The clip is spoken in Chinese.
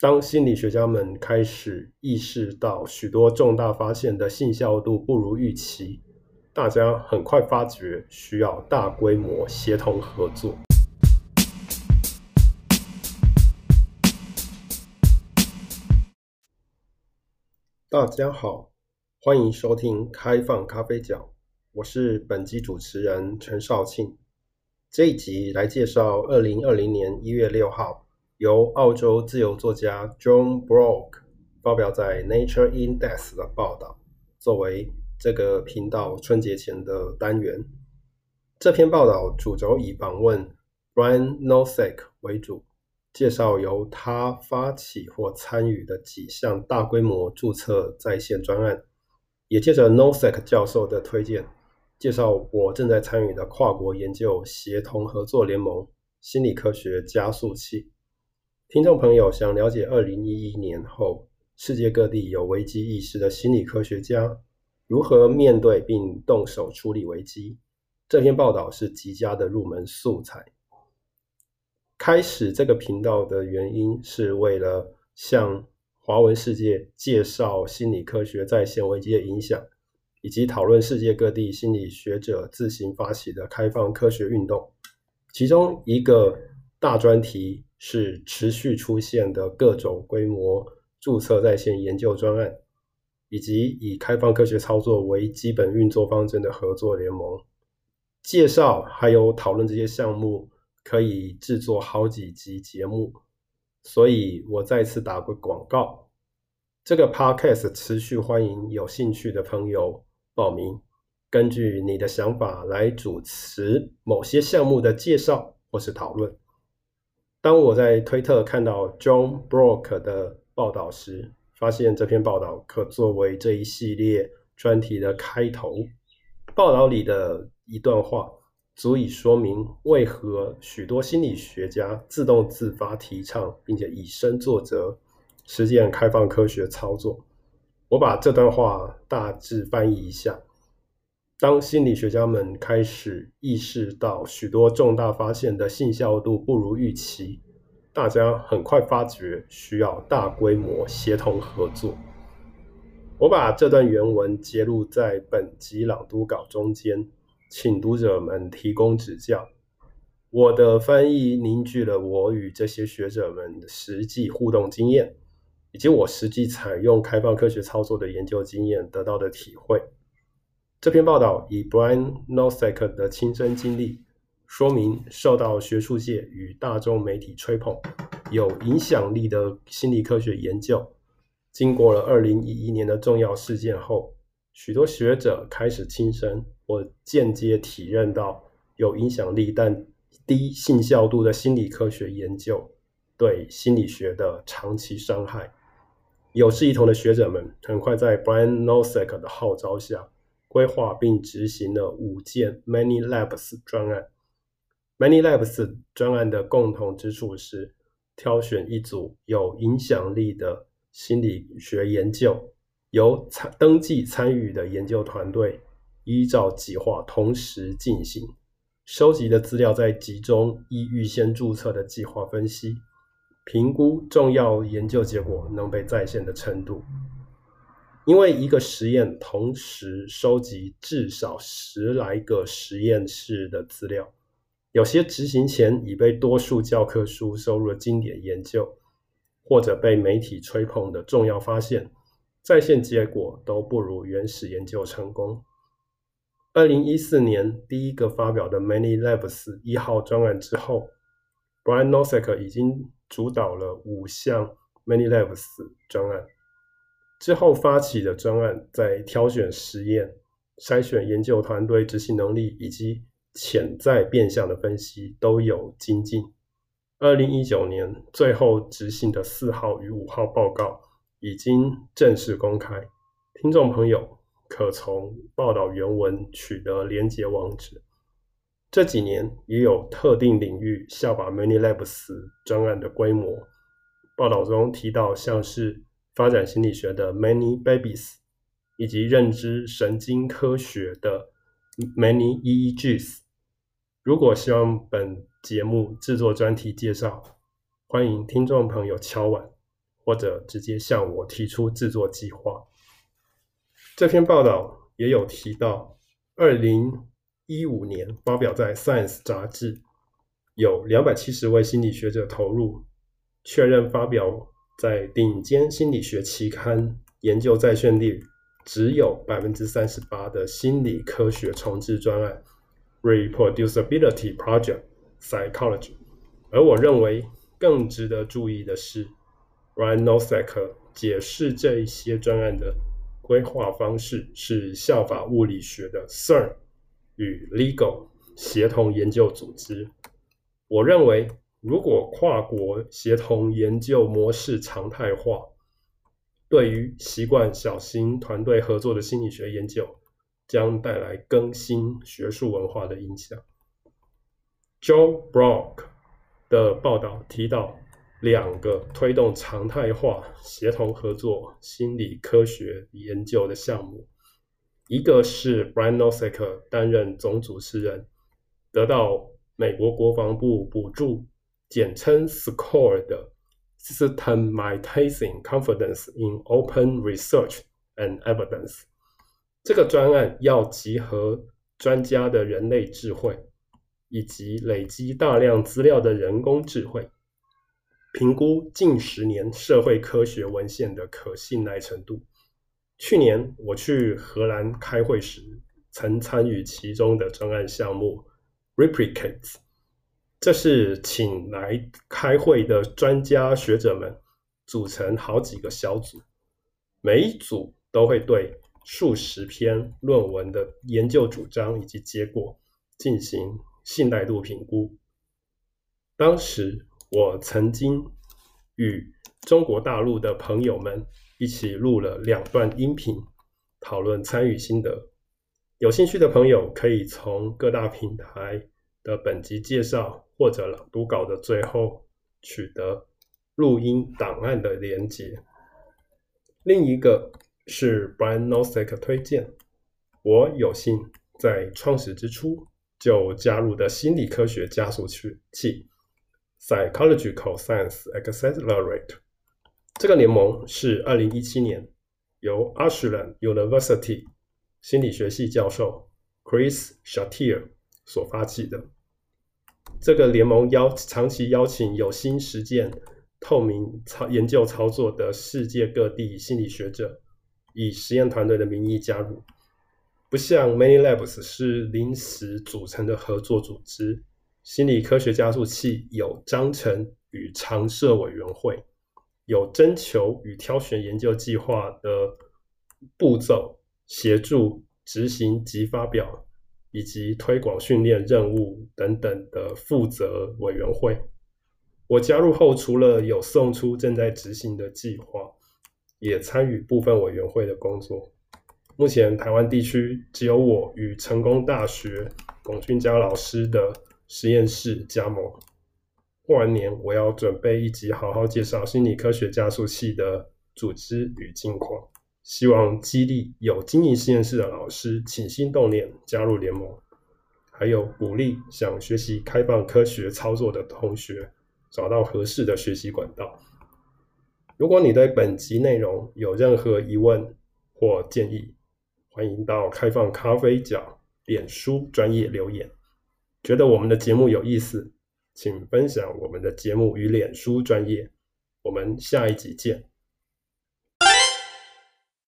当心理学家们开始意识到许多重大发现的信效度不如预期，大家很快发觉需要大规模协同合作。大家好，欢迎收听开放咖啡角，我是本集主持人陈少庆。这一集来介绍二零二零年一月六号。由澳洲自由作家 John Brock 发表在 Nature Index 的报道，作为这个频道春节前的单元。这篇报道主轴以访问 Brian Nosek 为主，介绍由他发起或参与的几项大规模注册在线专案，也借着 Nosek 教授的推荐，介绍我正在参与的跨国研究协同合作联盟——心理科学加速器。听众朋友想了解二零一一年后世界各地有危机意识的心理科学家如何面对并动手处理危机，这篇报道是极佳的入门素材。开始这个频道的原因是为了向华文世界介绍心理科学在线危机的影响，以及讨论世界各地心理学者自行发起的开放科学运动，其中一个大专题。是持续出现的各种规模注册在线研究专案，以及以开放科学操作为基本运作方针的合作联盟。介绍还有讨论这些项目，可以制作好几集节目。所以我再次打个广告，这个 podcast 持续欢迎有兴趣的朋友报名，根据你的想法来主持某些项目的介绍或是讨论。当我在推特看到 John Brock 的报道时，发现这篇报道可作为这一系列专题的开头。报道里的一段话足以说明为何许多心理学家自动自发提倡并且以身作则实践开放科学操作。我把这段话大致翻译一下。当心理学家们开始意识到许多重大发现的信效度不如预期，大家很快发觉需要大规模协同合作。我把这段原文节录在本集朗读稿中间，请读者们提供指教。我的翻译凝聚了我与这些学者们的实际互动经验，以及我实际采用开放科学操作的研究经验得到的体会。这篇报道以 Brian Nosek 的亲身经历，说明受到学术界与大众媒体吹捧、有影响力的心理科学研究，经过了2011年的重要事件后，许多学者开始亲身或间接体认到有影响力但低信效度的心理科学研究对心理学的长期伤害。有志一同的学者们很快在 Brian Nosek 的号召下，规划并执行了五件 Many Labs 专案。Many Labs 专案的共同之处是，挑选一组有影响力的心理学研究，由参登记参与的研究团队依照计划同时进行，收集的资料再集中依预先注册的计划分析，评估重要研究结果能被再现的程度。因为一个实验同时收集至少十来个实验室的资料，有些执行前已被多数教科书收入了经典研究，或者被媒体吹捧的重要发现，在线结果都不如原始研究成功。二零一四年第一个发表的 Many Labs 一号专案之后，Brian Nosek 已经主导了五项 Many Labs 专案。之后发起的专案，在挑选实验、筛选研究团队执行能力以及潜在变相的分析都有精进。二零一九年最后执行的四号与五号报告已经正式公开，听众朋友可从报道原文取得连结网址。这几年也有特定领域效法 Many Labs 专案的规模，报道中提到像是。发展心理学的 Many Babies，以及认知神经科学的 Many EEGs。如果希望本节目制作专题介绍，欢迎听众朋友敲碗，或者直接向我提出制作计划。这篇报道也有提到，二零一五年发表在《Science》杂志，有两百七十位心理学者投入，确认发表在顶尖心理学期刊研究在线率只有百分之三十八的心理科学重置专案 （Reproducibility Project Psychology）。而我认为更值得注意的是，Brian Nosek 解释这一些专案的规划方式是效法物理学的 CERN 与 LEGO 协同研究组织。我认为，如果跨国协同研究模式常态化，对于习惯小型团队合作的心理学研究，将带来更新学术文化的影响。Joe Brock 的报道提到两个推动常态化协同合作心理科学研究的项目，一个是 Brian Nosek 担任总主持人，得到美国国防部补助，简称 SCORE 的。Systematizing Confidence in Open Research and Evidence，这个专案要集合专家的人类智慧，以及累积大量资料的人工智慧，评估近十年社会科学文献的可信赖程度。去年我去荷兰开会时，曾参与其中的专案项目 Replicates。这是请来开会的专家学者们组成好几个小组，每一组都会对数十篇论文的研究主张以及结果进行信赖度评估。当时我曾经与中国大陆的朋友们一起录了两段音频，讨论参与心得。有兴趣的朋友可以从各大平台的本集介绍。或者朗读稿的最后取得录音档案的连接。另一个是 Brian Nosek 推荐，我有幸在创始之初就加入的心理科学加速器 Psychological Science Accelerate）。这个联盟是二零一七年由 Ashland University 心理学系教授 Chris Shatir 所发起的。这个联盟邀长期邀请有心实践、透明操研究操作的世界各地心理学者，以实验团队的名义加入。不像 Many Labs 是临时组成的合作组织，心理科学加速器有章程与常设委员会，有征求与挑选研究计划的步骤，协助执行及发表。以及推广训练任务等等的负责委员会，我加入后，除了有送出正在执行的计划，也参与部分委员会的工作。目前台湾地区只有我与成功大学龚俊佳老师的实验室加盟。过完年，我要准备一集好好介绍心理科学加速器的组织与近况。希望激励有经营实验室的老师起心动念加入联盟，还有鼓励想学习开放科学操作的同学找到合适的学习管道。如果你对本集内容有任何疑问或建议，欢迎到开放咖啡角脸书专业留言。觉得我们的节目有意思，请分享我们的节目与脸书专业。我们下一集见。